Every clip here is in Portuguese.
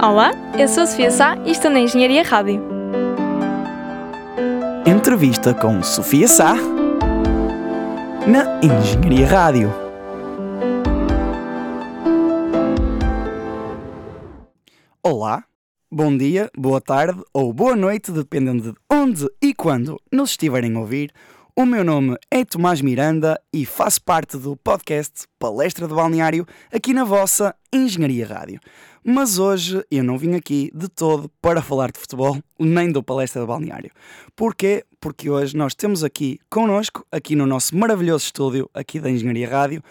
Olá, eu sou a Sofia Sá e estou na Engenharia Rádio. Entrevista com Sofia Sá na Engenharia Rádio. Olá, bom dia, boa tarde ou boa noite, dependendo de onde e quando nos estiverem a ouvir. O meu nome é Tomás Miranda e faço parte do podcast Palestra de Balneário aqui na vossa Engenharia Rádio. Mas hoje eu não vim aqui de todo para falar de futebol, nem do Palestra de Balneário. Porquê? Porque hoje nós temos aqui connosco, aqui no nosso maravilhoso estúdio aqui da Engenharia Rádio,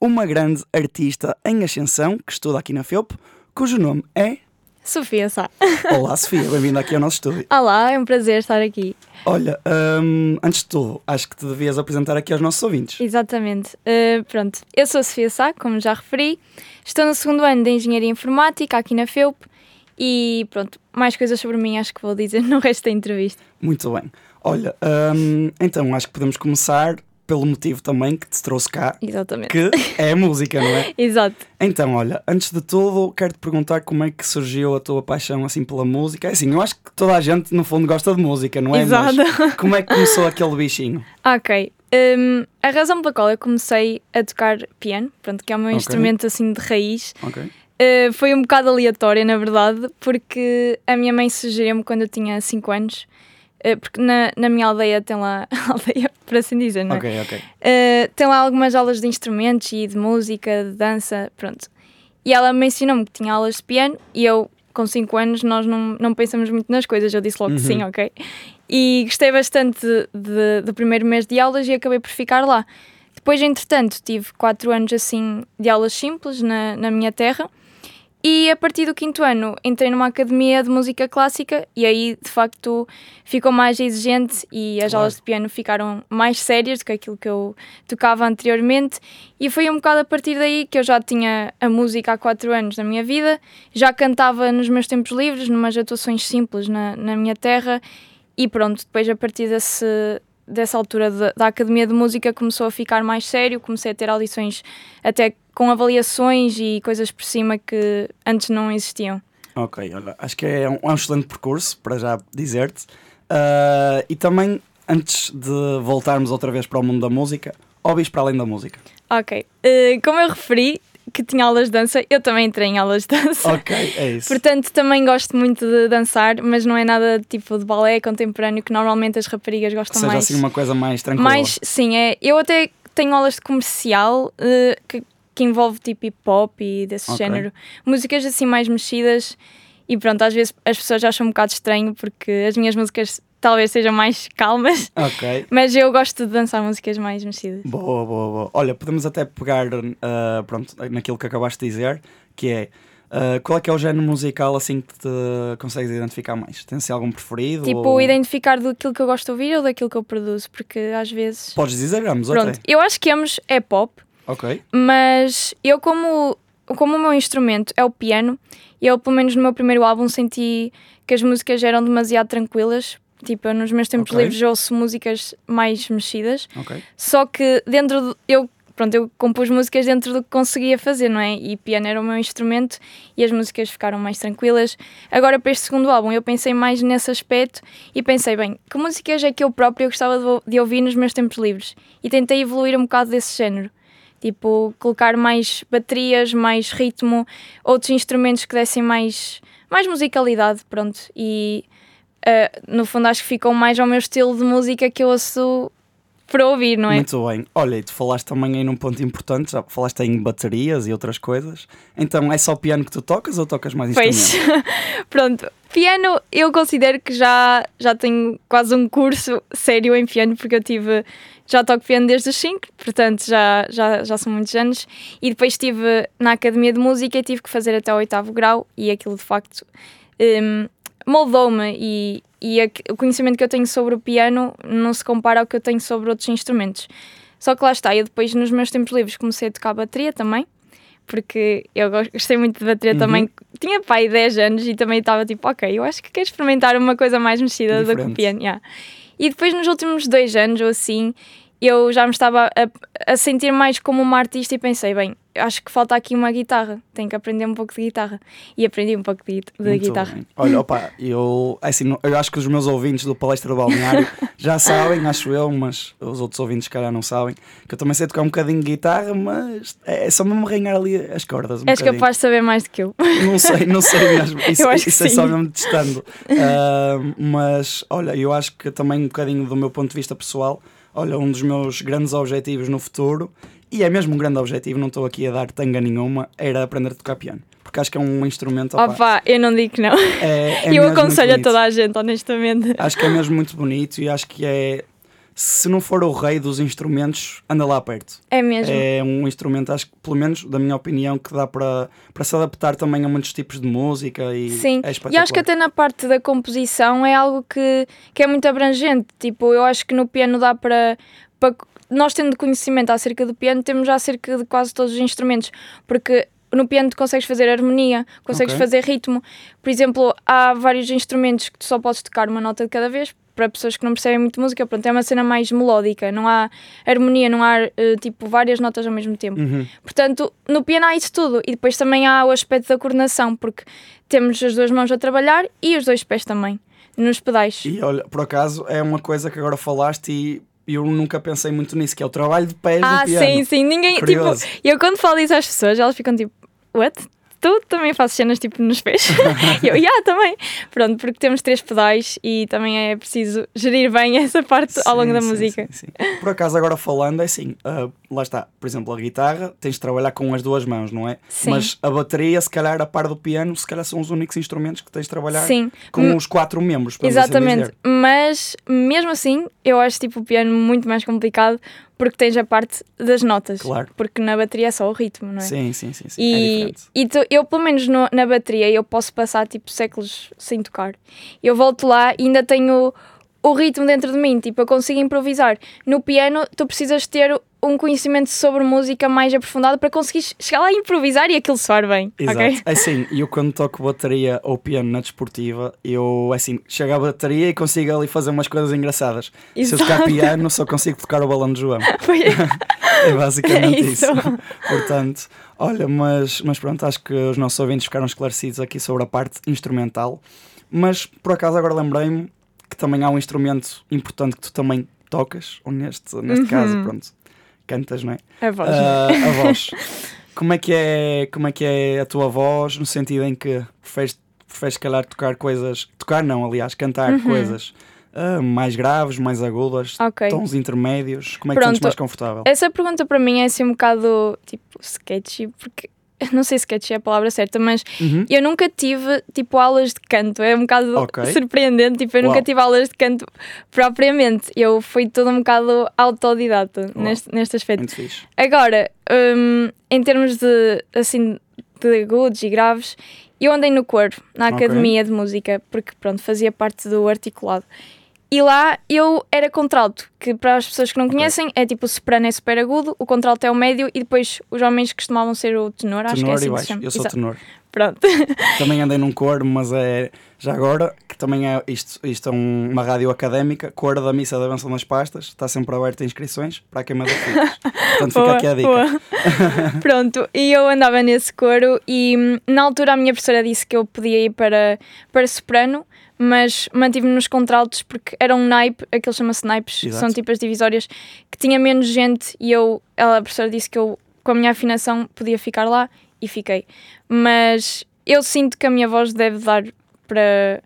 uma grande artista em ascensão que estuda aqui na FEUP, cujo nome é Sofia Sá. Olá, Sofia, bem-vinda aqui ao nosso estúdio. Olá, é um prazer estar aqui. Olha, hum, antes de tudo, acho que te devias apresentar aqui aos nossos ouvintes. Exatamente. Uh, pronto, eu sou a Sofia Sá, como já referi. Estou no segundo ano de Engenharia Informática aqui na FEUP e pronto, mais coisas sobre mim acho que vou dizer no resto da entrevista. Muito bem. Olha, hum, então acho que podemos começar pelo motivo também que te trouxe cá. Exatamente. Que é a música, não é? Exato. Então, olha, antes de tudo, quero-te perguntar como é que surgiu a tua paixão assim pela música. É assim, eu acho que toda a gente, no fundo, gosta de música, não é? Exato. Mas como é que começou aquele bichinho? Ok. Um, a razão pela qual eu comecei a tocar piano, pronto, que é meu okay. instrumento assim de raiz, uh, foi um bocado aleatória, na verdade, porque a minha mãe sugeriu-me quando eu tinha 5 anos porque na, na minha aldeia tem lá, aldeia por assim dizer, não é? Ok, ok. Uh, tem lá algumas aulas de instrumentos e de música, de dança, pronto. E ela me ensinou-me que tinha aulas de piano e eu, com 5 anos, nós não, não pensamos muito nas coisas, eu disse logo uhum. que sim, ok? E gostei bastante de, de, do primeiro mês de aulas e acabei por ficar lá. Depois, entretanto, tive 4 anos assim de aulas simples na, na minha terra e a partir do quinto ano entrei numa academia de música clássica e aí de facto ficou mais exigente e as aulas de piano ficaram mais sérias do que aquilo que eu tocava anteriormente. E foi um bocado a partir daí que eu já tinha a música há quatro anos na minha vida, já cantava nos meus tempos livres, numas atuações simples na, na minha terra. E pronto, depois a partir desse, dessa altura de, da Academia de Música começou a ficar mais sério, comecei a ter audições até com avaliações e coisas por cima que antes não existiam. Ok, olha, acho que é um, é um excelente percurso, para já dizer-te. Uh, e também, antes de voltarmos outra vez para o mundo da música, hobbies para além da música. Ok, uh, como eu referi, que tinha aulas de dança, eu também entrei em aulas de dança. Ok, é isso. Portanto, também gosto muito de dançar, mas não é nada tipo de balé contemporâneo que normalmente as raparigas gostam Ou seja, mais. assim uma coisa mais tranquila. Mais, sim, é. Eu até tenho aulas de comercial uh, que que envolve tipo hip hop e desse okay. género. Músicas assim mais mexidas e pronto, às vezes as pessoas acham um bocado estranho porque as minhas músicas talvez sejam mais calmas. Mas eu gosto de dançar músicas mais mexidas. Boa, boa, boa. Olha, podemos até pegar uh, pronto, naquilo que acabaste de dizer, que é Uh, qual é que é o género musical assim que te consegues identificar mais? Tens algum preferido? Tipo, ou... identificar daquilo que eu gosto de ouvir ou daquilo que eu produzo, porque às vezes. Podes dizer ambos, Pronto, okay. eu acho que ambos é pop, Ok. Mas eu, como, como o meu instrumento é o piano, eu, pelo menos no meu primeiro álbum, senti que as músicas eram demasiado tranquilas. Tipo, nos meus tempos okay. livres ouço músicas mais mexidas. Okay. Só que dentro do, eu pronto, eu compus músicas dentro do que conseguia fazer, não é? E piano era o meu instrumento e as músicas ficaram mais tranquilas. Agora, para este segundo álbum, eu pensei mais nesse aspecto e pensei, bem, que músicas é que eu própria gostava de, de ouvir nos meus tempos livres? E tentei evoluir um bocado desse género. Tipo, colocar mais baterias, mais ritmo, outros instrumentos que dessem mais, mais musicalidade, pronto. E uh, no fundo acho que ficam mais ao meu estilo de música que eu ouço para ouvir, não é? Muito bem. Olha, e tu falaste também aí num ponto importante, já falaste em baterias e outras coisas. Então é só piano que tu tocas ou tocas mais instrumentos? Pois, pronto. Piano eu considero que já, já tenho quase um curso sério em piano, porque eu tive já toco piano desde os 5, portanto já, já, já são muitos anos. E depois estive na Academia de Música e tive que fazer até o oitavo grau, e aquilo de facto um, moldou-me. E, e a, o conhecimento que eu tenho sobre o piano não se compara ao que eu tenho sobre outros instrumentos. Só que lá está, eu depois nos meus tempos livres comecei a tocar bateria também, porque eu gostei muito de bateria uhum. também. Tinha pai 10 anos e também estava tipo, ok, eu acho que quero experimentar uma coisa mais mexida Diferente. do que o piano. Yeah. E depois, nos últimos dois anos ou assim, eu já me estava a, a sentir mais como uma artista e pensei, bem, acho que falta aqui uma guitarra, tenho que aprender um pouco de guitarra. E aprendi um pouco de, de guitarra. Bem. Olha, opa, eu, é assim, eu acho que os meus ouvintes do Palestra do Balneário já sabem, acho eu, mas os outros ouvintes, calhar, não sabem, que eu também sei tocar um bocadinho de guitarra, mas é só mesmo arranhar ali as cordas. Um És bocadinho. capaz de saber mais do que eu. Não sei, não sei mesmo. Isso, eu acho isso é só mesmo testando. Uh, mas, olha, eu acho que também um bocadinho do meu ponto de vista pessoal, olha, um dos meus grandes objetivos no futuro e é mesmo um grande objetivo, não estou aqui a dar tanga nenhuma, era aprender a tocar piano. Porque acho que é um instrumento. Opa, opa eu não digo que não. É, é eu aconselho a toda a gente, honestamente. Acho que é mesmo muito bonito e acho que é. Se não for o rei dos instrumentos, anda lá perto. É mesmo. É um instrumento, acho que, pelo menos da minha opinião, que dá para, para se adaptar também a muitos tipos de música e Sim, é e acho que até na parte da composição é algo que, que é muito abrangente. Tipo, eu acho que no piano dá para, para nós tendo conhecimento acerca do piano, temos já acerca de quase todos os instrumentos, porque no piano tu consegues fazer harmonia, consegues okay. fazer ritmo. Por exemplo, há vários instrumentos que tu só podes tocar uma nota de cada vez, para pessoas que não percebem muito música, pronto, é uma cena mais melódica, não há harmonia, não há uh, tipo várias notas ao mesmo tempo. Uhum. Portanto, no piano há isso tudo e depois também há o aspecto da coordenação, porque temos as duas mãos a trabalhar e os dois pés também nos pedais. E olha, por acaso é uma coisa que agora falaste e eu nunca pensei muito nisso, que é o trabalho de pés ah, do piano. Ah, sim, sim. Ninguém, tipo, Curioso. tipo, eu quando falo isso às pessoas, elas ficam tipo, what? Tu também fazes cenas tipo nos pés? e eu, yeah, também. Pronto, porque temos três pedais e também é preciso gerir bem essa parte sim, ao longo da sim, música. Sim, Por acaso, agora falando, é assim, uh, lá está, por exemplo, a guitarra tens de trabalhar com as duas mãos, não é? Sim. Mas a bateria, se calhar, a par do piano, se calhar são os únicos instrumentos que tens de trabalhar sim. com os quatro membros. Exatamente, assim mas mesmo assim, eu acho tipo o piano muito mais complicado porque tens a parte das notas. Claro. Porque na bateria é só o ritmo, não é? Sim, sim, sim. sim. E, é e tu, eu, pelo menos no, na bateria, eu posso passar tipo séculos sem tocar. Eu volto lá e ainda tenho o ritmo dentro de mim, tipo, eu consigo improvisar. No piano, tu precisas ter um conhecimento sobre música mais aprofundado para conseguir chegar lá e improvisar e aquilo soar bem. Exato. Okay? É assim, eu quando toco bateria ou piano na desportiva, eu é assim, chego à bateria e consigo ali fazer umas coisas engraçadas. Exato. Se eu tocar piano, só consigo tocar o balão de João. é basicamente é isso. isso. Portanto, olha, mas, mas pronto, acho que os nossos ouvintes ficaram esclarecidos aqui sobre a parte instrumental. Mas por acaso agora lembrei-me que também há um instrumento importante que tu também tocas, ou neste, neste uhum. caso, pronto, cantas, não é? A voz. Uh, a voz. como, é que é, como é que é a tua voz, no sentido em que preferes, preferes calhar tocar coisas, tocar não, aliás, cantar uhum. coisas uh, mais graves, mais agudas, okay. tons intermédios, como é que Pronto, te sentes mais confortável? Essa pergunta para mim é assim um bocado tipo sketchy, porque não sei se sketch é a palavra certa, mas uhum. eu nunca tive tipo aulas de canto. É um bocado okay. surpreendente. Tipo, eu Uau. nunca tive aulas de canto propriamente. Eu fui todo um bocado autodidata neste, neste aspecto. Agora, um, em termos de assim de agudos e graves, eu andei no coro, na academia okay. de música, porque pronto, fazia parte do articulado. E lá eu era contralto, que para as pessoas que não conhecem é tipo o soprano é super agudo, o contralto é o médio e depois os homens costumavam ser o tenor, tenor acho que é assim e baixo. Eu sou Exato. tenor. Pronto. Também andei num coro, mas é já agora, que também é isto, isto é uma rádio académica, coro da missa da benção das pastas, está sempre aberta a inscrições para a queima de filhos. Portanto, fica aqui a dica. Pronto, e eu andava nesse coro e hum, na altura a minha professora disse que eu podia ir para, para soprano mas mantive-me nos contraltos porque era um naipe, aquele chama-se naipes, Exato. são tipo as divisórias, que tinha menos gente e eu, ela, a professora disse que eu, com a minha afinação, podia ficar lá e fiquei. Mas eu sinto que a minha voz deve dar para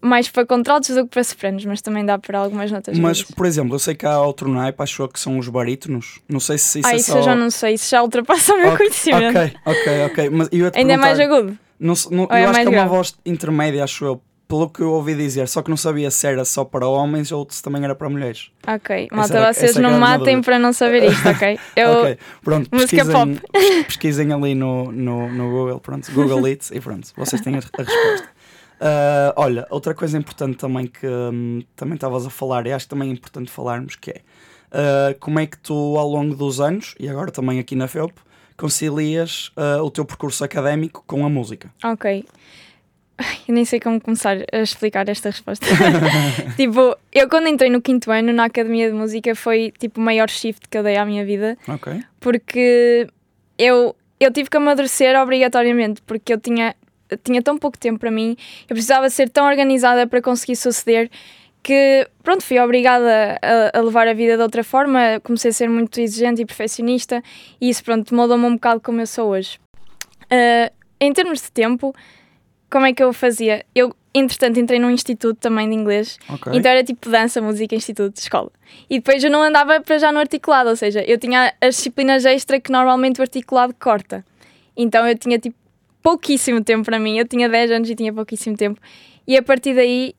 mais para contraltos do que para sopranos, mas também dá para algumas notas. Mas, por exemplo, eu sei que há outro naipe, acho que são os barítonos. Não sei se isso ah, é isso só... eu já não sei, isso já ultrapassa o meu okay, conhecimento. Ok, ok, ok. Mas Ainda é mais agudo? Não, não, eu é acho que é uma voz intermédia, acho eu pelo que eu ouvi dizer, só que não sabia se era só para homens ou se também era para mulheres. Ok, malta, era, vocês não matem para não saber isto, ok? Eu... ok, pronto, pesquisem, pop. pesquisem ali no, no, no Google, pronto, Google It e pronto, vocês têm a, a resposta. Uh, olha, outra coisa importante também que um, também estavas a falar, e acho que também é importante falarmos, que é uh, como é que tu ao longo dos anos, e agora também aqui na FEUP, concilias uh, o teu percurso académico com a música? Ok. Eu nem sei como começar a explicar esta resposta. tipo, eu quando entrei no quinto ano na Academia de Música foi tipo o maior shift que eu dei à minha vida. Ok. Porque eu, eu tive que amadurecer obrigatoriamente, porque eu tinha, tinha tão pouco tempo para mim, eu precisava ser tão organizada para conseguir suceder que, pronto, fui obrigada a, a, levar a vida de outra forma, comecei a ser muito exigente e perfeccionista e isso, pronto, moldou-me um bocado como eu sou hoje. Uh, em termos de tempo, como é que eu fazia? Eu, entretanto, entrei num instituto também de inglês, okay. então era tipo dança, música, instituto, escola. E depois eu não andava para já no articulado, ou seja, eu tinha as disciplinas extra que normalmente o articulado corta. Então eu tinha tipo pouquíssimo tempo para mim, eu tinha 10 anos e tinha pouquíssimo tempo. E a partir daí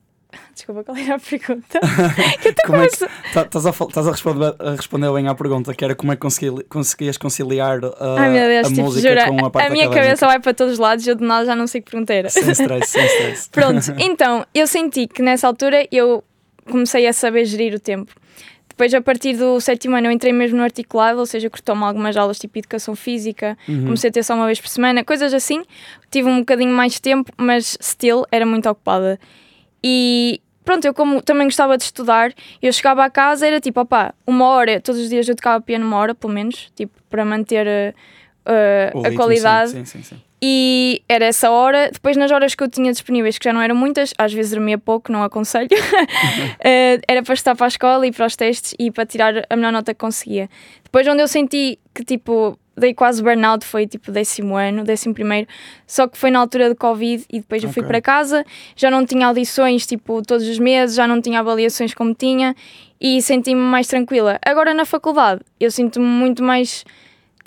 Desculpa, qual era a pergunta? como é que, estás, a, estás a, responder, a responder bem à pergunta, que era como é que consegui, conseguias conciliar uh, Ai, Deus, a tipo, música jura, com a parte A minha académica. cabeça vai para todos os lados e eu de nada já não sei que pergunta era. Sem stress, sem stress. Pronto, então, eu senti que nessa altura eu comecei a saber gerir o tempo. Depois, a partir do sétimo ano, eu entrei mesmo no articulado, ou seja, cortou-me algumas aulas tipo educação física, uhum. comecei a ter só uma vez por semana, coisas assim. Tive um bocadinho mais de tempo, mas still era muito ocupada. E pronto, eu como também gostava de estudar, eu chegava a casa, era tipo, opá, uma hora, todos os dias eu tocava piano uma hora, pelo menos, tipo, para manter uh, a qualidade. Sim, sim, sim. E era essa hora. Depois, nas horas que eu tinha disponíveis, que já não eram muitas, às vezes dormia pouco, não aconselho, uh, era para estar para a escola e para os testes e para tirar a melhor nota que conseguia. Depois, onde eu senti que, tipo, dei quase burnout, foi tipo décimo ano, décimo primeiro, só que foi na altura de Covid e depois okay. eu fui para casa, já não tinha audições tipo todos os meses, já não tinha avaliações como tinha e senti-me mais tranquila. Agora na faculdade eu sinto-me muito mais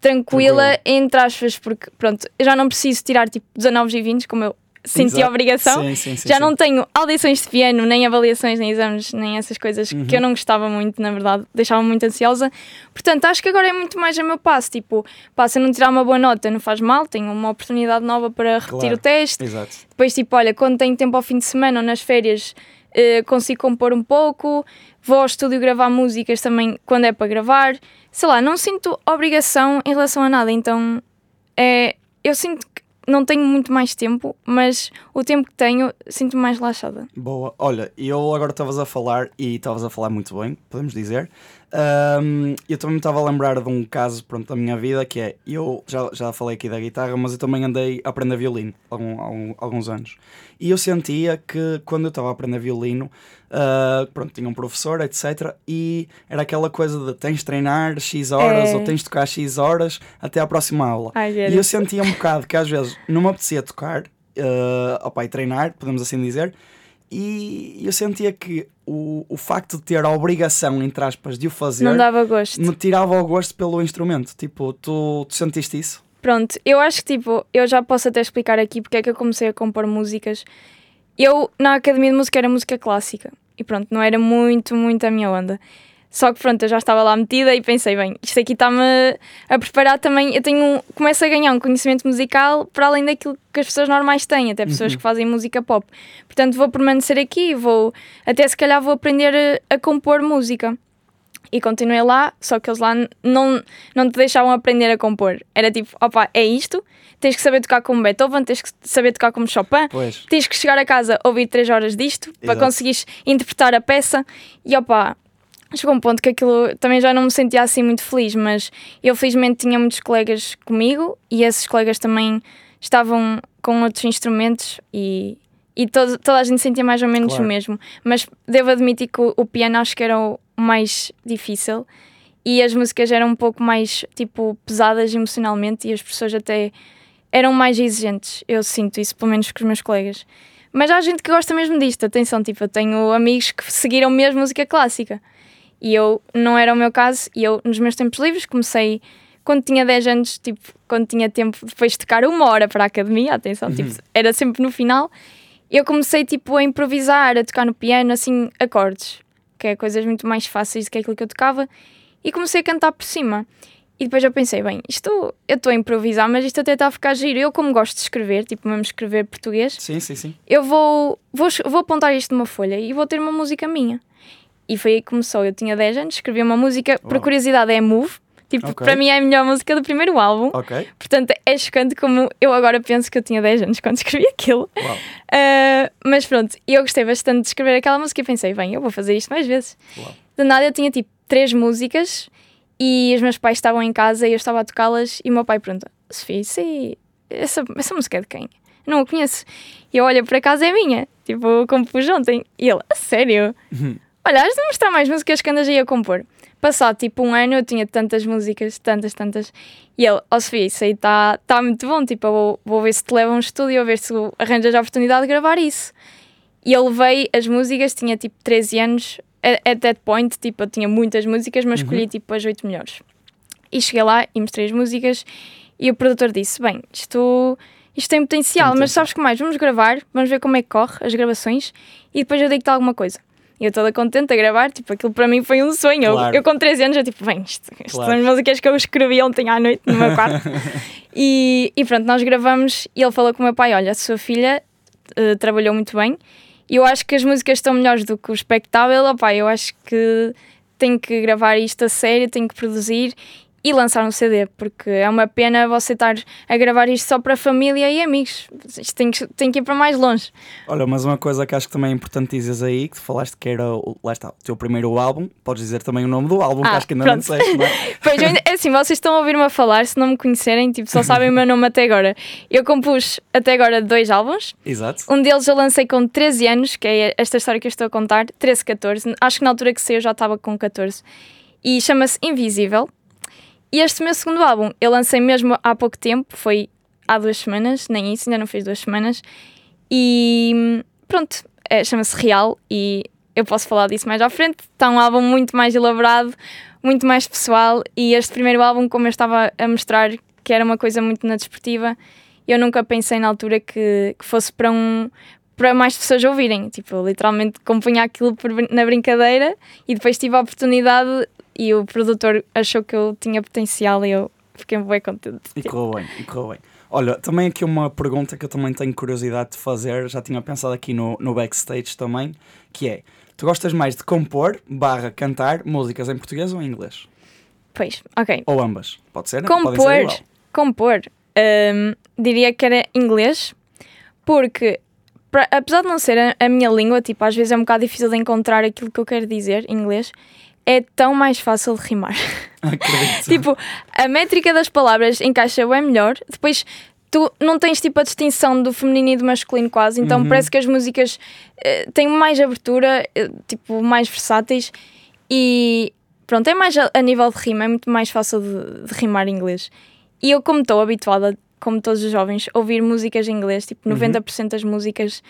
tranquila, entre aspas, porque pronto, eu já não preciso tirar tipo 19 e 20 como eu senti Exato. a obrigação. Sim, sim, sim, Já não tenho audições de piano, nem avaliações, nem exames, nem essas coisas uhum. que eu não gostava muito, na verdade, deixava-me muito ansiosa. Portanto, acho que agora é muito mais a meu passo. Tipo, passa a não tirar uma boa nota, não faz mal, tenho uma oportunidade nova para repetir claro. o teste. Exato. Depois, tipo, olha, quando tenho tempo ao fim de semana ou nas férias, uh, consigo compor um pouco. Vou ao estúdio gravar músicas também quando é para gravar. Sei lá, não sinto obrigação em relação a nada, então é, eu sinto que não tenho muito mais tempo, mas o tempo que tenho sinto-me mais relaxada. Boa. Olha, eu agora estavas a falar e estavas a falar muito bem, podemos dizer. Um, eu também me estava a lembrar de um caso pronto, da minha vida que é, eu já, já falei aqui da guitarra, mas eu também andei a aprender violino há algum, alguns anos. E eu sentia que quando eu estava a aprender violino, uh, pronto, tinha um professor, etc. E era aquela coisa de tens de treinar X horas é. ou tens de tocar X horas até à próxima aula. Ai, e eu sentia um bocado que às vezes não me apetecia tocar, uh, opa, e treinar, podemos assim dizer, e eu sentia que o, o facto de ter a obrigação, entre aspas, de o fazer, não dava gosto. me tirava o gosto pelo instrumento. Tipo, tu, tu sentiste isso? Pronto, eu acho que tipo, eu já posso até explicar aqui porque é que eu comecei a compor músicas. Eu, na academia de música, era música clássica e pronto, não era muito, muito a minha onda. Só que pronto, eu já estava lá metida e pensei, bem, isto aqui está-me a preparar também. Eu tenho começo a ganhar um conhecimento musical para além daquilo que as pessoas normais têm, até pessoas uhum. que fazem música pop. Portanto, vou permanecer aqui, vou até se calhar vou aprender a, a compor música. E continuei lá, só que eles lá não, não te deixavam aprender a compor. Era tipo, opa, é isto, tens que saber tocar como Beethoven, tens que saber tocar como Chopin, pois. tens que chegar a casa ouvir 3 horas disto Exato. para conseguires interpretar a peça. E opa, chegou um ponto que aquilo também já não me sentia assim muito feliz, mas eu felizmente tinha muitos colegas comigo e esses colegas também estavam com outros instrumentos e, e todo, toda a gente sentia mais ou menos claro. o mesmo. Mas devo admitir que o, o, piano acho que era o mais difícil e as músicas eram um pouco mais tipo pesadas emocionalmente e as pessoas até eram mais exigentes. Eu sinto isso, pelo menos com os meus colegas. Mas há gente que gosta mesmo disto, atenção, tipo, eu tenho amigos que seguiram mesmo música clássica. E eu, não era o meu caso, e eu, nos meus tempos livres, comecei quando tinha 10 anos, tipo, quando tinha tempo depois de tocar uma hora para a academia, atenção, tipo, uhum. tipo, era sempre no final, eu comecei, tipo, a improvisar, a tocar no piano, assim, acordes, que é coisas muito mais fáceis do que aquilo que eu tocava, e comecei a cantar por cima. E depois eu pensei, bem, isto eu estou a improvisar, mas isto até está a ficar giro. Eu, como gosto de escrever, tipo mesmo escrever português, sim, sim, sim. eu vou, vou, vou apontar isto numa folha e vou ter uma música minha. E foi aí que começou. Eu tinha 10 anos, escrevi uma música, Uau. por curiosidade, é Move, Tipo, Ok. para mim é a melhor música do primeiro álbum. Ok. Portanto, é chocante como eu agora penso que eu tinha 10 anos quando escrevi aquilo. Uh, mas pronto, eu gostei bastante de escrever aquela música e pensei, bem, eu vou fazer isto mais vezes. Uau. De nada, eu tinha tipo três músicas e os meus pais estavam em casa e eu estava a tocá-las e o meu pai pergunta: Sofia, isso aí, essa, essa música é de quem? Não a conheço. E eu olho, por acaso é minha. Tipo, compus ontem. E ele, a sério? Uhum. Olha, has de mostrar mais músicas que andas aí a compor. Passado tipo um ano eu tinha tantas músicas, tantas, tantas. E ele, ó Sofia, isso aí está tá muito bom. Tipo, eu vou, vou ver se te leva a um estúdio, a ver se arranjas a oportunidade de gravar isso. E eu levei as músicas, tinha tipo 13 anos. At at that point, tipo, eu tinha muitas músicas, mas escolhi tipo as 8 melhores. E cheguei lá e mostrei as músicas e o produtor disse: Bem, isto, isto tem potencial, Tem mas sabes que mais? Vamos gravar, vamos ver como é que corre as gravações e depois eu digo-te alguma coisa. E eu toda contente a gravar, tipo, aquilo para mim foi um sonho. Eu- Claro. Eu, com 13 anos, eu tipo, bem, isto, isto Claro. são as músicas que eu escrevi ontem à noite no meu quarto. e, e pronto, nós gravamos e ele falou com o meu pai: Olha, a sua filha eh, trabalhou muito bem e eu acho que as músicas estão melhores do que o espectável. Opá, eu acho que tenho que gravar isto a sério, tenho que produzir e lançar um CD, porque é uma pena você estar a gravar isto só para família e amigos. Isto tem que, tem que ir para mais longe. Olha, mas uma coisa que acho que também é importante dizeres aí, que tu falaste que era, o, lá está, o teu primeiro álbum, podes dizer também o nome do álbum, que Ah, acho que ainda não pronto. disseste, não é? Pois, ainda- é assim, vocês estão a ouvir-me a falar, se não me conhecerem, tipo, só sabem o meu nome até agora. Eu compus até agora dois álbuns. Exato. Um deles eu lancei com 13 anos, que é esta história que eu estou a contar, 13, 14. Acho que na altura que saiu eu já estava com 14. E chama-se Invisível. E este meu segundo álbum eu lancei mesmo há pouco tempo, foi há duas semanas, nem isso, ainda não fez duas semanas. E hum, pronto, é, chama-se Real e eu posso falar disso mais à frente. Está um álbum muito mais elaborado, muito mais pessoal. E este primeiro álbum, como eu estava a mostrar, que era uma coisa muito na desportiva, eu nunca pensei na altura que, que fosse para um para mais pessoas ouvirem. Tipo, eu literalmente compunha aquilo na brincadeira e depois tive a oportunidade e o produtor achou que eu tinha potencial e eu fiquei bem contente. E correu bem, e correu bem. Olha, também aqui uma pergunta que eu também tenho curiosidade de fazer, já tinha pensado aqui no, no backstage também, que é, tu gostas mais de compor, barra cantar, músicas em português ou em inglês? Pois, ok. Ou ambas? Pode ser? Podem ser Compor, compor, hum, diria que era inglês, porque pra- apesar de não ser a, a minha língua, tipo, às vezes é um bocado difícil de encontrar aquilo que eu quero dizer em inglês, é tão mais fácil de rimar. Acredito. tipo, a métrica das palavras encaixa bem melhor, depois tu não tens tipo a distinção do feminino e do masculino quase, então Uhum. parece que as músicas eh, têm mais abertura, eh, tipo, mais versáteis e pronto, é mais a, a nível de rima, é muito mais fácil de, de rimar em inglês. E eu, como estou habituada, como todos os jovens, a ouvir músicas em inglês, tipo, Uhum. 90% das músicas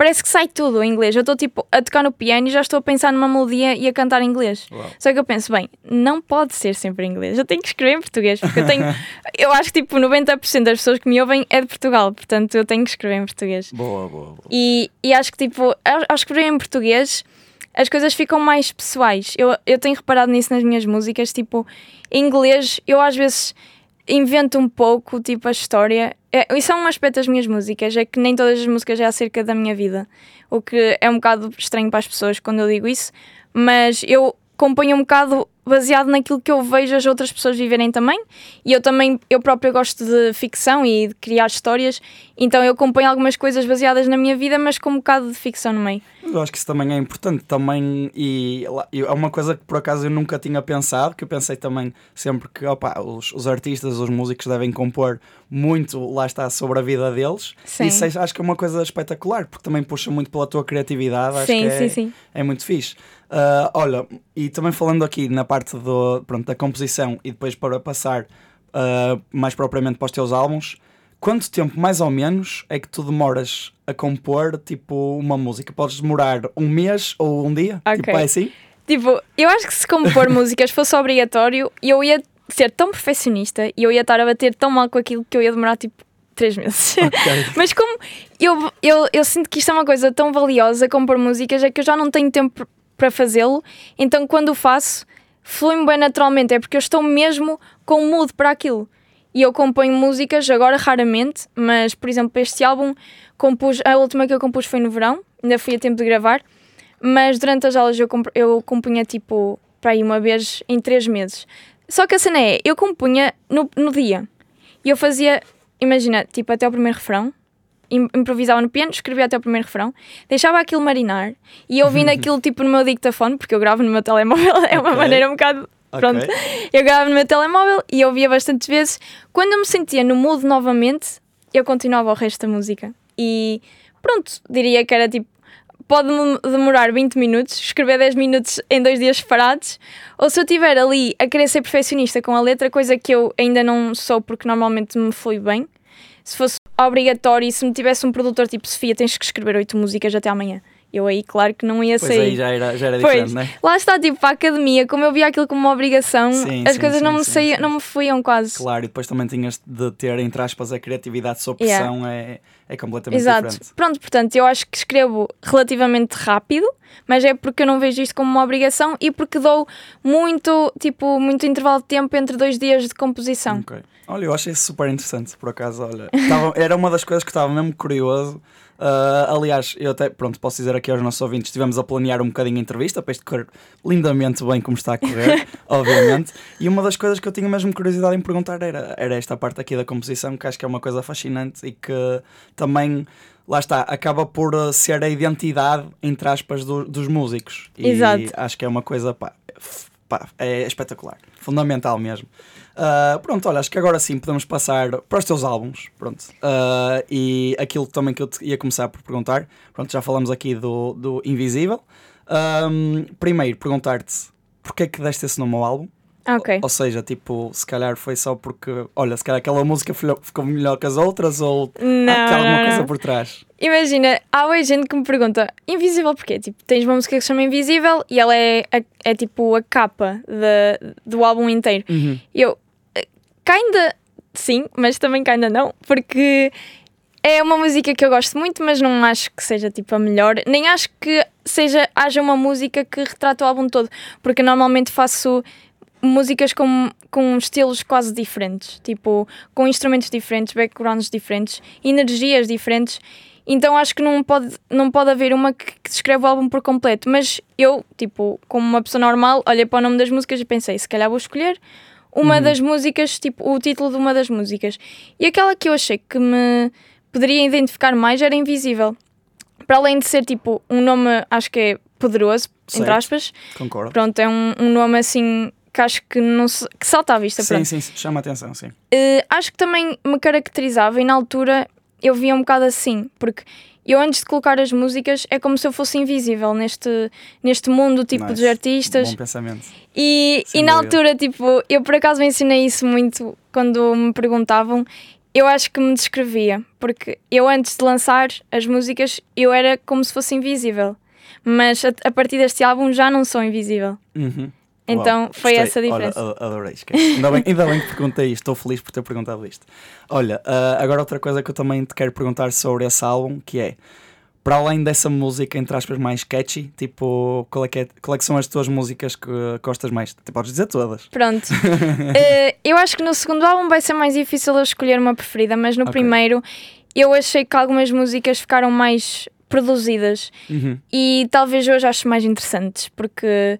parece que sai tudo em inglês. Eu estou tipo a tocar no piano e já estou a pensar numa melodia e a cantar em inglês. Uau. Só que eu penso, bem, não pode ser sempre em inglês. Eu tenho que escrever em português, porque eu tenho. eu acho que tipo 90% das pessoas que me ouvem é de Portugal, portanto eu tenho que escrever em português. Boa, boa, boa. E, e acho que tipo, ao, ao escrever em português, as coisas ficam mais pessoais. Eu, eu tenho reparado nisso nas minhas músicas, tipo, em inglês eu às vezes invento um pouco, tipo, a história. É, isso é um aspecto das minhas músicas, é que nem todas as músicas é acerca da minha vida. O que é um bocado estranho para as pessoas quando eu digo isso, mas eu componho um bocado baseado naquilo que eu vejo as outras pessoas viverem também. E eu também, eu próprio gosto de ficção e de criar histórias, então eu componho algumas coisas baseadas na minha vida, mas com um bocado de ficção no meio. Eu acho que isso também é importante também e é uma coisa que por acaso eu nunca tinha pensado, que eu pensei também sempre que opa, os, os artistas, os músicos devem compor muito, lá está, sobre a vida deles. Sim. Isso é- acho que é uma coisa espetacular, porque também puxa muito pela tua criatividade, acho sim, que é, sim, sim. é muito fixe. Ah, olha, e também falando aqui na parte do, pronto, da composição e depois para passar ah, mais propriamente para os teus álbuns, quanto tempo mais ou menos é que tu demoras a compor tipo uma música? Podes demorar um mês ou um dia? Ok. Tipo, é assim? Tipo, eu acho que se compor músicas fosse obrigatório, eu ia ser tão perfeccionista e eu ia estar a bater tão mal com aquilo que eu ia demorar tipo três meses. Mas como eu, eu, eu sinto que isto é uma coisa tão valiosa, compor músicas, é que eu já não tenho tempo para fazê-lo, então quando o faço, flui-me bem naturalmente, é porque eu estou mesmo com um mood para aquilo. E eu componho músicas agora raramente, mas por exemplo, para este álbum, compus, a última que eu compus foi no verão, ainda fui a tempo de gravar, mas durante as aulas eu, comp- eu compunha tipo para aí uma vez em três meses. Só que a cena é, eu compunha no, no dia. E eu fazia, imagina, tipo, até o primeiro refrão, improvisava no piano, escrevia até o primeiro refrão, deixava aquilo marinar e ouvindo aquilo tipo no meu dictafone, porque eu gravo no meu telemóvel, é uma Ok. maneira um bocado. Pronto, Ok. eu gravo no meu telemóvel e ouvia bastantes vezes. Quando eu me sentia no mood novamente, eu continuava o resto da música. E pronto, diria que era tipo. Pode demorar 20 minutos, escrever 10 minutos em dois dias separados, ou se eu estiver ali a querer ser perfeccionista com a letra, coisa que eu ainda não sou porque normalmente me flui bem, se fosse obrigatório e se me tivesse um produtor tipo Sofia, tens que escrever 8 músicas até amanhã. Eu aí, claro que não ia Pois sair. aí já era, já era Pois, diferente, não é? lá está, tipo, para a academia, como eu via aquilo como uma obrigação, Sim, as sim, coisas sim, não, me saíam, não me fluíam quase. Claro, e depois também tinhas de ter, entre aspas, a criatividade sob Yeah. pressão é, é completamente Exato. diferente. Pronto, portanto, eu acho que escrevo relativamente rápido, mas é porque eu não vejo isto como uma obrigação e porque dou muito, tipo, muito intervalo de tempo entre dois dias de composição. Ok. Olha, eu achei isso super interessante, por acaso. Olha, Tava- era uma das coisas que estava mesmo curioso. Ah, aliás, eu até, pronto, posso dizer aqui aos nossos ouvintes, estivemos a planear um bocadinho a entrevista para isto correr lindamente bem como está a correr, obviamente. E uma das coisas que eu tinha mesmo curiosidade em perguntar era, era esta parte aqui da composição, que acho que é uma coisa fascinante e que também, lá está, acaba por ah, ser a identidade, entre aspas, do- dos músicos. E Exato. acho que é uma coisa, pá, pá, é espetacular, fundamental mesmo. Uh, pronto, olha, acho que agora sim podemos passar para os teus álbuns. Pronto. Uh, e aquilo também que eu te ia começar por perguntar. Pronto, já falamos aqui do, do Invisível. Um, primeiro, perguntar-te porque é que deste esse nome ao álbum? Ok. Ou seja, tipo, se calhar foi só porque, olha, se calhar aquela música ficou melhor que as outras ou Não, há alguma não, coisa por trás? Imagina, há hoje gente que me pergunta Invisível porquê? Tipo, tens uma música que se chama Invisível e ela é, a- é tipo a capa da- do álbum inteiro. Uhum. Eu, kinda sim, mas também kinda não, porque é uma música que eu gosto muito, mas não acho que seja tipo a melhor, nem acho que seja, haja uma música que retrata o álbum todo, porque normalmente faço músicas com, com estilos quase diferentes, tipo, com instrumentos diferentes, backgrounds diferentes, energias diferentes. Então acho que não pode, não pode haver uma que, que descreve o álbum por completo. Mas eu, tipo, como uma pessoa normal, olhei para o nome das músicas e pensei, se calhar vou escolher uma das músicas, tipo, o título de uma das músicas. E aquela que eu achei que me poderia identificar mais era Invisível. Para além de ser, tipo, um nome, acho que é poderoso, entre Certo. aspas. Concordo. Pronto, é um, um nome assim que acho que, não se, que salta à vista. Sim, pronto. sim, chama a atenção, sim. Eh, acho que também me caracterizava e na altura eu via um bocado assim, porque eu antes de colocar as músicas é como se eu fosse invisível neste, neste mundo tipo Nice. dos artistas Bom pensamento. e, Sem e na dúvida. altura tipo eu por acaso mencionei isso muito quando me perguntavam eu acho que me descrevia porque eu antes de lançar as músicas eu era como se fosse invisível mas a, a partir deste álbum já não sou invisível Uhum. Então, Uau, foi gostei. essa a diferença. Olha, adorei, esquece. Ainda bem, ainda bem que perguntei isto, estou feliz por ter perguntado isto. Olha, ah, agora outra coisa que eu também te quero perguntar sobre esse álbum, que é, para além dessa música, entre aspas, mais catchy, tipo, qual é que, é, qual é que são as tuas músicas que gostas mais? Tu podes dizer todas. Pronto. Eh, eu acho que no segundo álbum vai ser mais difícil eu escolher uma preferida, mas no Ok. primeiro eu achei que algumas músicas ficaram mais produzidas Uhum. e talvez hoje acho mais interessantes, porque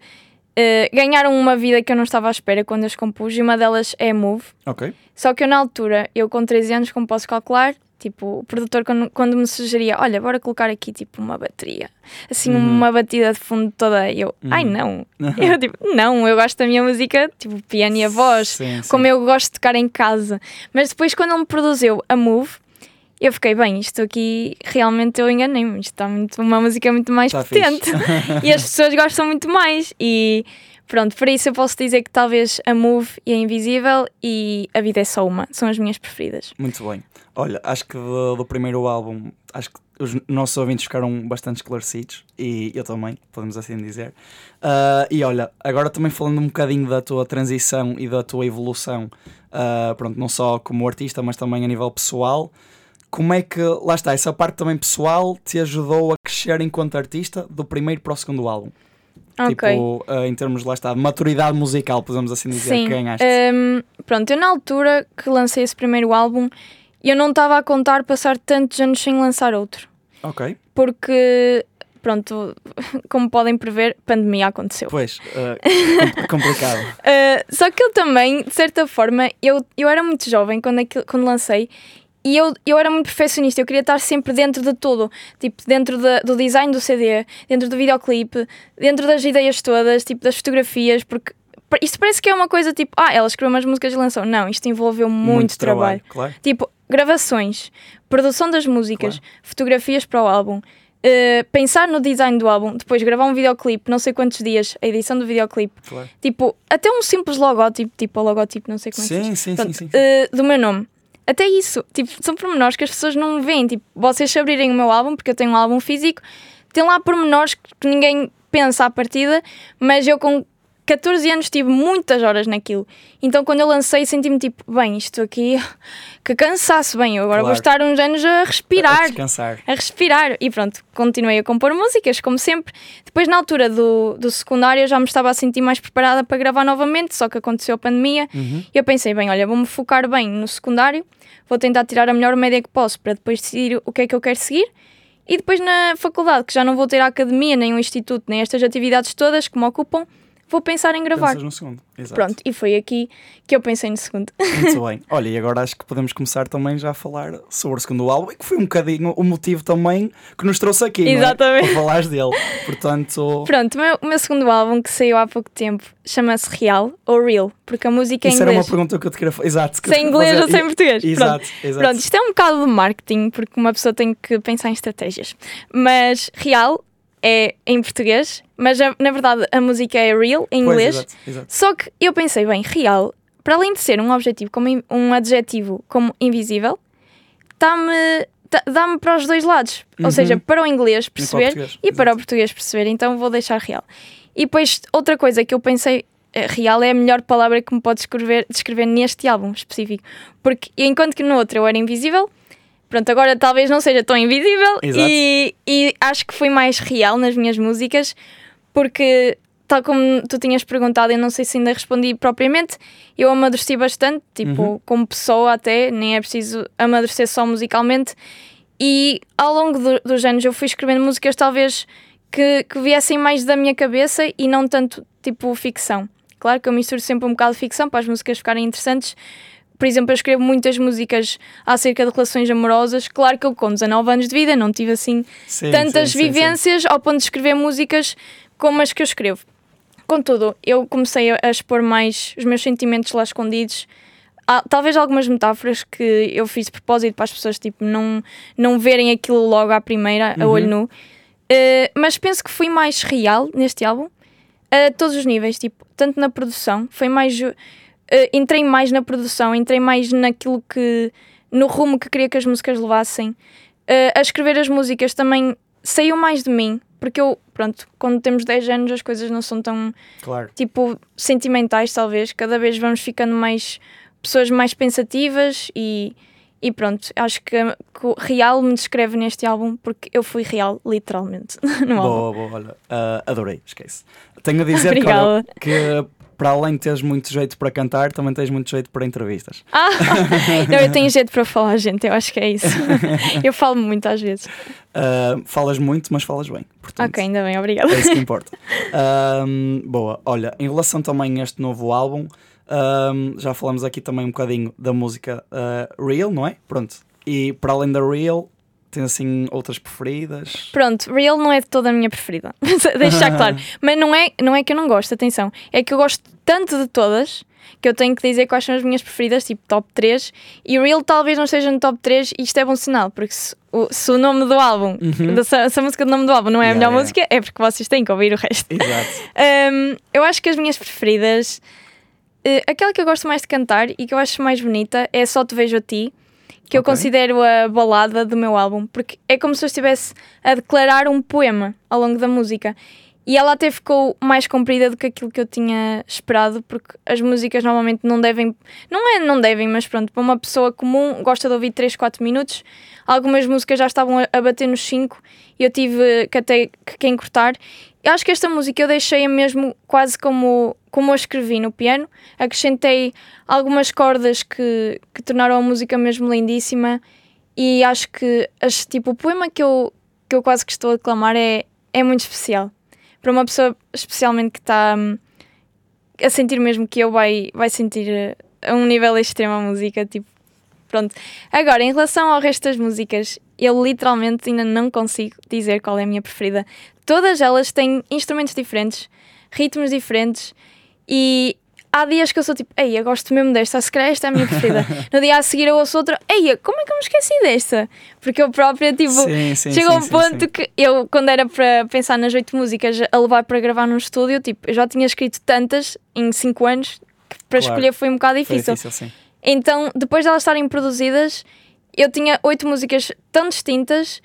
eh, ganharam uma vida que eu não estava à espera quando as compus e uma delas é Move. Ok. Só que eu na altura, eu com 13 anos, como posso calcular, tipo, o produtor quando, quando me sugeria, olha, bora colocar aqui tipo uma bateria, assim Uhum. uma batida de fundo toda, eu, ai não, eu tipo, não, eu gosto da minha música, tipo, piano e a voz, Sim, sim. como eu gosto de tocar em casa. Mas depois quando ele me produziu a Move, eu fiquei, bem, isto aqui realmente eu enganei-me, isto está muito, uma música muito mais Tá potente e as pessoas gostam muito mais e pronto, por isso eu posso dizer que talvez a Move e a Invisível e a Vida é Só Uma são as minhas preferidas. Muito bem. Olha, acho que do, do primeiro álbum, acho que os nossos ouvintes ficaram bastante esclarecidos e eu também, podemos assim dizer. Ah, e olha, agora também falando um bocadinho da tua transição e da tua evolução, ah, pronto, não só como artista, mas também a nível pessoal. Como é que, lá está, essa parte também pessoal te ajudou a crescer enquanto artista do primeiro para o segundo álbum? Ok. Tipo, ah, em termos, lá está, de maturidade musical, podemos assim dizer, Sim. que ganhaste. hum, pronto, eu na altura que lancei esse primeiro álbum, eu não estava a contar passar tantos anos sem lançar outro. Ok. porque pronto, como podem prever, pandemia aconteceu. Pois, uh, complicado. uh, só que eu também, de certa forma, eu, eu era muito jovem quando, aquilo, quando lancei e eu, eu era muito perfeccionista, eu queria estar sempre dentro de tudo, tipo, dentro de, do design do CD, dentro do videoclipe, dentro das ideias todas, tipo, das fotografias, porque isto parece que é uma coisa tipo, ah, ela escreveu umas músicas e lançou. Não, isto envolveu muito, muito trabalho. trabalho. Claro. Tipo, gravações, produção das músicas, claro. fotografias para o álbum, uh, pensar no design do álbum, depois gravar um videoclipe, não sei quantos dias, a edição do videoclipe. Claro. Tipo, até um simples logótipo, tipo o logótipo, não sei como sim, é que sim, Pronto, sim, sim, uh, do meu nome. Até isso, tipo, são pormenores que as pessoas não veem. Tipo, vocês se abrirem o meu álbum, porque eu tenho um álbum físico, tem lá pormenores que ninguém pensa à partida, mas eu com 14 anos tive muitas horas naquilo. Então quando eu lancei senti-me tipo, bem, isto aqui, que cansaço, bem, eu agora claro. vou estar uns anos a respirar. A descansar. A respirar. E pronto, continuei a compor músicas, como sempre. Depois na altura do, do secundário eu já me estava a sentir mais preparada para gravar novamente, só que aconteceu a pandemia. Uhum. E eu pensei, bem, olha, vou-me focar bem no secundário, vou tentar tirar a melhor média que posso para depois decidir o que é que eu quero seguir. E depois na faculdade, que já não vou ter a academia, nem o instituto, nem estas atividades todas que me ocupam, vou pensar em gravar. Pensas no segundo, exato. Pronto, e foi aqui que eu pensei no segundo. Muito bem. Olha, e agora acho que podemos começar também já a falar sobre o segundo álbum, e que foi um bocadinho o motivo também que nos trouxe aqui, Exatamente. Não é? Para falares dele. Portanto... Pronto, o meu, o meu segundo álbum, que saiu há pouco tempo, chama-se Real ou Real, porque a música é em Isso inglês. era uma pergunta que eu te queria fazer. Exato. sem inglês fazer. ou sem português. Exato, Pronto. exato. Pronto, isto é um bocado de marketing, porque uma pessoa tem que pensar em estratégias. Mas Real é em português, mas na verdade a música é real em inglês. Pois, exato, exato. Só que eu pensei, bem, real, para além de ser um objetivo como um adjetivo como invisível, dá-me dá-me para os dois lados, uhum. ou seja, para o inglês perceber e para, o, e para o português perceber, então vou deixar real. E depois outra coisa que eu pensei, eh, real é a melhor palavra que me pode descrever, descrever neste álbum específico, porque enquanto que no outro eu era invisível, Pronto, agora talvez não seja tão invisível e, e, acho que foi mais real nas minhas músicas, porque tal como tu tinhas perguntado, eu não sei se ainda respondi propriamente, eu amadureci bastante, tipo, uhum. como pessoa até, nem é preciso amadurecer só musicalmente. E ao longo do, dos anos eu fui escrevendo músicas talvez que, que viessem mais da minha cabeça e não tanto tipo ficção. Claro que eu misturo sempre um bocado de ficção para as músicas ficarem interessantes, por exemplo, eu escrevo muitas músicas acerca de relações amorosas. Claro que eu, com 19 anos de vida, não tive assim sim, tantas sim, vivências sim, ao ponto de escrever músicas como as que eu escrevo. Contudo, eu comecei a expor mais os meus sentimentos lá escondidos. Há, talvez algumas metáforas que eu fiz de propósito para as pessoas tipo, não, não verem aquilo logo à primeira, uhum. a olho nu. Uh, mas penso que fui mais real neste álbum, a todos os níveis, tipo, tanto na produção, foi mais uh, entrei mais na produção, entrei mais naquilo que. no rumo que queria que as músicas levassem. Uh, a escrever as músicas também saiu mais de mim, porque eu, pronto, quando temos 10 anos as coisas não são tão. Claro. tipo, sentimentais, talvez. Cada vez vamos ficando mais. pessoas mais pensativas e. E pronto, acho que, que o real me descreve neste álbum porque eu fui real, literalmente. No boa, álbum. boa, olha, uh, adorei, esquece. Tenho a dizer que, olha, que para além de teres muito jeito para cantar, também tens muito jeito para entrevistas. Ah, não, eu tenho jeito para falar, gente, eu acho que é isso. eu falo muito às vezes. Uh, falas muito, mas falas bem. Portanto, ok, ainda bem, obrigada. É isso que importa. Uh, boa, olha, em relação também a este novo álbum, uh, já falamos aqui também um bocadinho da música Real, não é? Pronto. E para além da Real, tem assim outras preferidas? Pronto, Real não é de toda a minha preferida. Deixar claro. Mas não é, não é que eu não gosto, atenção. É que eu gosto tanto de todas que eu tenho que dizer quais são as minhas preferidas, tipo top 3. E Real talvez não esteja no top 3 e isto é bom sinal, porque se o, se o nome do álbum, uhum. se, a música do nome do álbum não é yeah, a melhor yeah. música, é porque vocês têm que ouvir o resto. Exato. um, eu acho que as minhas preferidas, uh, aquela que eu gosto mais de cantar e que eu acho mais bonita é Só Te Vejo a Ti que okay. eu considero a balada do meu álbum, porque é como se eu estivesse a declarar um poema ao longo da música. E ela até ficou mais comprida do que aquilo que eu tinha esperado, porque as músicas normalmente não devem. Não é não devem, mas pronto, para uma pessoa comum gosta de ouvir 3, 4 minutos. Algumas músicas já estavam a bater nos 5 e eu tive que até que, que encurtar. Eu acho que esta música eu deixei-a mesmo quase como, como eu escrevi no piano. Acrescentei algumas cordas que, que tornaram a música mesmo lindíssima. E acho que as, tipo, o poema que eu, que eu quase que estou a declamar é, é muito especial. Para uma pessoa, especialmente que está hum, a sentir mesmo que eu vai, vai sentir uh, a um nível extremo a música, tipo, pronto. Agora, em relação ao resto das músicas, eu literalmente ainda não consigo dizer qual é a minha preferida. Todas elas têm instrumentos diferentes, ritmos diferentes e há dias que eu sou tipo, ei, eu gosto mesmo desta, se calhar esta é a minha preferida. no dia a seguir eu ouço outra, ei, como é que eu me esqueci desta? Porque eu própria, tipo, Sim, sim, chegou sim, um ponto que eu, quando era para pensar nas oito músicas a levar para gravar num estúdio, tipo, eu já tinha escrito tantas em cinco anos que para Claro. escolher foi um bocado Foi difícil. difícil, sim. Então, depois de elas estarem produzidas, eu tinha oito músicas tão distintas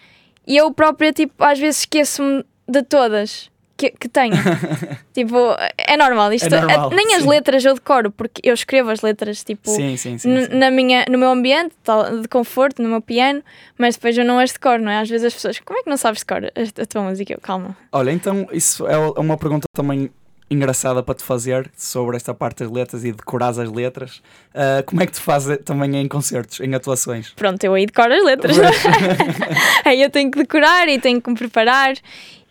e eu própria, tipo, às vezes esqueço-me de todas que, que tenho. tipo, é normal. Isto, É normal, nem as sim. letras eu decoro, porque eu escrevo as letras, tipo, Sim, sim, na minha, no meu ambiente tal, de conforto, no meu piano, mas depois eu não as decoro, não é? Às vezes as pessoas, como é que não sabes decorar a, a tua música? Eu, calma. Olha, então isso é uma pergunta também engraçada para te fazer sobre esta parte das letras e decorar as letras. Ah, como é que tu fazes também em concertos, em atuações? Pronto, eu aí decoro as letras. aí eu tenho que decorar e tenho que me preparar.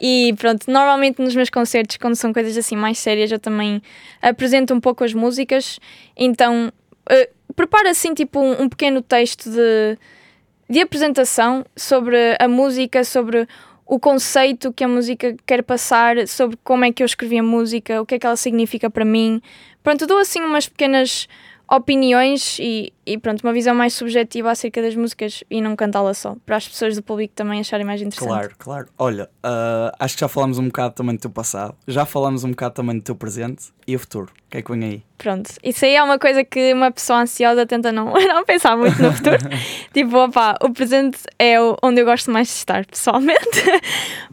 E pronto, normalmente nos meus concertos, quando são coisas assim mais sérias, eu também apresento um pouco as músicas. Então, eh, preparo assim tipo um, um pequeno texto de, de apresentação sobre a música, sobre o conceito que a música quer passar, sobre como é que eu escrevi a música, o que é que ela significa para mim. Pronto, dou assim umas pequenas opiniões e, e pronto, uma visão mais subjetiva acerca das músicas e não cantá-la só, para as pessoas do público também acharem mais interessante. Claro, claro. Olha, ah, acho que já falámos um bocado também do teu passado, já falámos um bocado também do teu presente e o futuro. O que é que vem aí? Pronto, isso aí é uma coisa que uma pessoa ansiosa tenta não, não pensar muito no futuro. tipo, opá, o presente é onde eu gosto mais de estar, pessoalmente. Pá,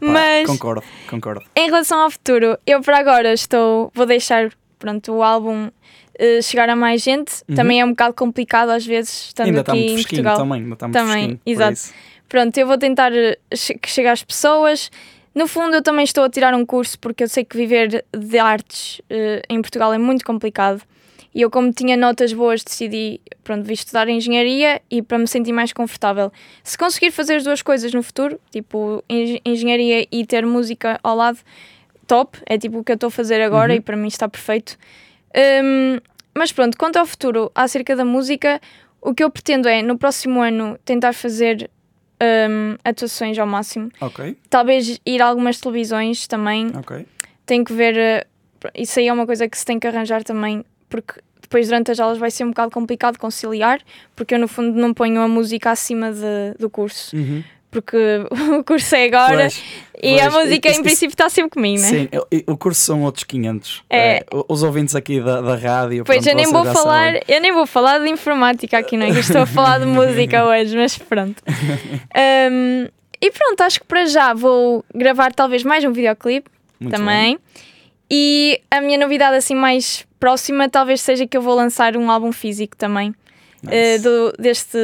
Mas Concordo, concordo. em relação ao futuro, eu por agora estou, vou deixar pronto, o álbum eh, chegar a mais gente. Também é um bocado complicado às vezes, estando ainda está aqui muito em Portugal. também. Ainda está muito Também, exato. Pronto, eu vou tentar eh, que chegue às pessoas. No fundo, eu também estou a tirar um curso porque eu sei que viver de artes eh, em Portugal é muito complicado. E eu, como tinha notas boas, decidi, pronto, vir estudar engenharia e para me sentir mais confortável. Se conseguir fazer as duas coisas no futuro, tipo engen- engenharia e ter música ao lado, top. É tipo o que eu estou a fazer agora Uhum. e para mim está perfeito. Hum, mas pronto, quanto ao futuro, acerca da música, o que eu pretendo é, no próximo ano, tentar fazer hum, atuações ao máximo. Ok, Talvez ir a algumas televisões também. ok. Tenho que ver. eh, Isso aí é uma coisa que se tem que arranjar também, porque depois durante as aulas vai ser um bocado complicado conciliar, porque eu no fundo não ponho a música acima de- do curso, Uhum. Porque o curso é agora Pois, e a pois, música isso- em princípio está sempre comigo, né? Sim, eu- eu- o curso são outros 500. É. Eh, os ouvintes aqui da, da rádio. Pois pronto, eu nem vou falar, eu nem vou falar de informática aqui, não é? Que estou a falar de música hoje, mas pronto. Um, e pronto, acho que para já vou gravar talvez mais um videoclipe também. E a minha novidade assim mais próxima talvez seja que eu vou lançar um álbum físico também. Nice. eh, do, deste,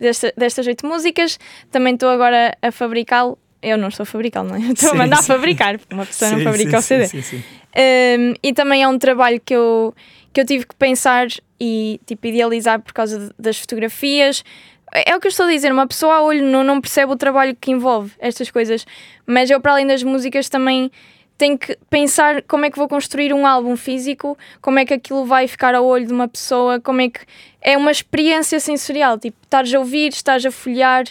desta- destas oito músicas. Também estou agora a fabricá-lo. Eu não estou a fabricá-lo, não é? Estou a mandar sim. fabricar, porque uma pessoa não Sim, fabrica sim, o CD. Sim, sim, sim. Um, e também é um trabalho que eu, que eu tive que pensar e tipo, idealizar por causa de- das fotografias. É o que eu estou a dizer, uma pessoa a olho não, não percebe o trabalho que envolve estas coisas, mas eu, para além das músicas, também tenho que pensar como é que vou construir um álbum físico, como é que aquilo vai ficar ao olho de uma pessoa, como é que. É uma experiência sensorial, tipo, estás a ouvir, estás a folhear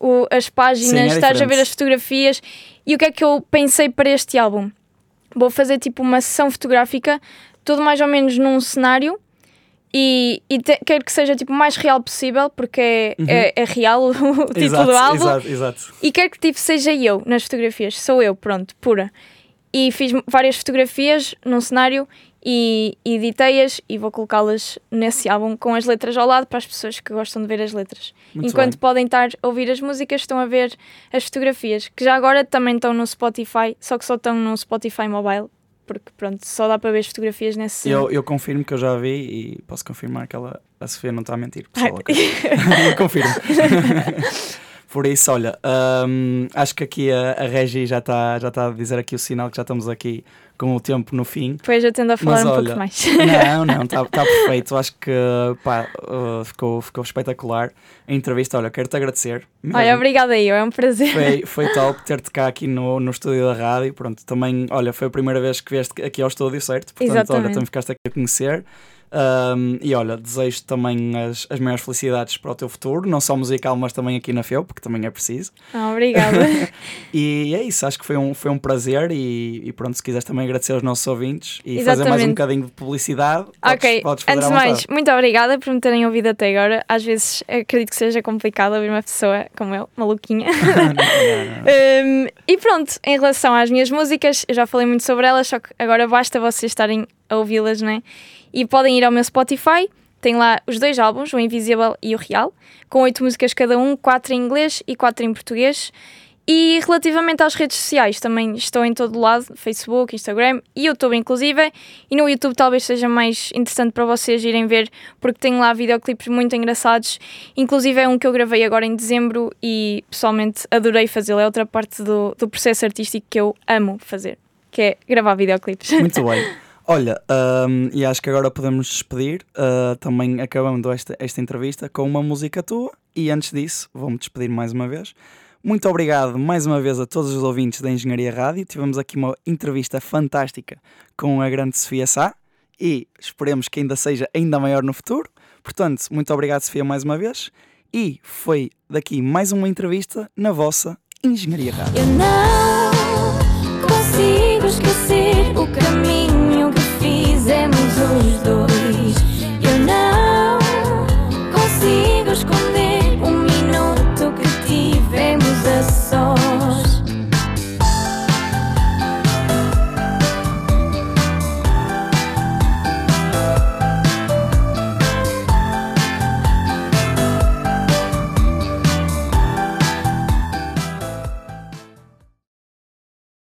o- as Sim, páginas, é estás a ver as fotografias. E o que é que eu pensei para este álbum? Vou fazer tipo uma sessão fotográfica, tudo mais ou menos num cenário. E, e te- quero que seja tipo o mais real possível, porque é, é, é real o, o título exato, do álbum. Exato, exato. E quero que tipo, seja eu nas fotografias, sou eu, pronto, pura. E fiz várias fotografias num cenário e editei-as e vou colocá-las nesse álbum com as letras ao lado para as pessoas que gostam de ver as letras. Muito Enquanto bem. podem estar a ouvir as músicas, estão a ver as fotografias, que já agora também estão no Spotify, só que só estão no Spotify mobile, porque pronto, só dá para ver as fotografias nesse. Eu, eu confirmo que eu já vi e posso confirmar que ela, a Sofia não está a mentir. Pessoal, eu confirmo. Por isso, olha, hum, acho que aqui a, a Regi já está já tá a dizer aqui o sinal que já estamos aqui com o tempo no fim. Depois eu tendo a falar Mas, um olha, pouco mais. Não, não, está tá perfeito. Acho que pá, uh, ficou, ficou espetacular a entrevista. Olha, quero-te agradecer. Mesmo. Olha, obrigada eu, é um prazer. Foi, foi top ter-te cá aqui no, no estúdio da rádio. Pronto, também, olha, foi a primeira vez que vieste aqui ao estúdio, certo? Portanto, Exatamente. olha, também ficaste aqui a conhecer. Um, e olha, desejo também as, as maiores felicidades para o teu futuro, não só musical, mas também aqui na FEU, porque também é preciso. Ah, obrigada. e é isso, acho que foi um, foi um prazer. E, e pronto, se quiseres também agradecer aos nossos ouvintes e Exatamente. fazer mais um bocadinho de publicidade, ok, podes, podes antes de mais, muito obrigada por me terem ouvido até agora. Às vezes acredito que seja complicado ouvir uma pessoa como eu, maluquinha. um, e pronto, em relação às minhas músicas, eu já falei muito sobre elas, só que agora basta vocês estarem a ouvi-las, não é? E podem ir ao meu Spotify, tem lá os dois álbuns, o Invisible e o Real, com oito músicas cada um, quatro em inglês e quatro em português. E relativamente às redes sociais, também estou em todo lado, Facebook, Instagram e YouTube inclusive. E no YouTube talvez seja mais interessante para vocês irem ver, porque tenho lá videoclipes muito engraçados. Inclusive é um que eu gravei agora em dezembro e pessoalmente adorei fazê-lo. É outra parte do, do processo artístico que eu amo fazer, que é gravar videoclipes. Muito bem. Olha, um, e acho que agora podemos despedir. Uh, também acabando esta, esta entrevista com uma música tua. E antes disso, vou-me despedir mais uma vez. Muito obrigado mais uma vez a todos os ouvintes da Engenharia Rádio. Tivemos aqui uma entrevista fantástica com a grande Sofia Sá e esperemos que ainda seja ainda maior no futuro. Portanto, muito obrigado, Sofia, mais uma vez. E foi daqui mais uma entrevista na vossa Engenharia Rádio consigo esquecer o caminho que fizemos os dois. Eu não consigo.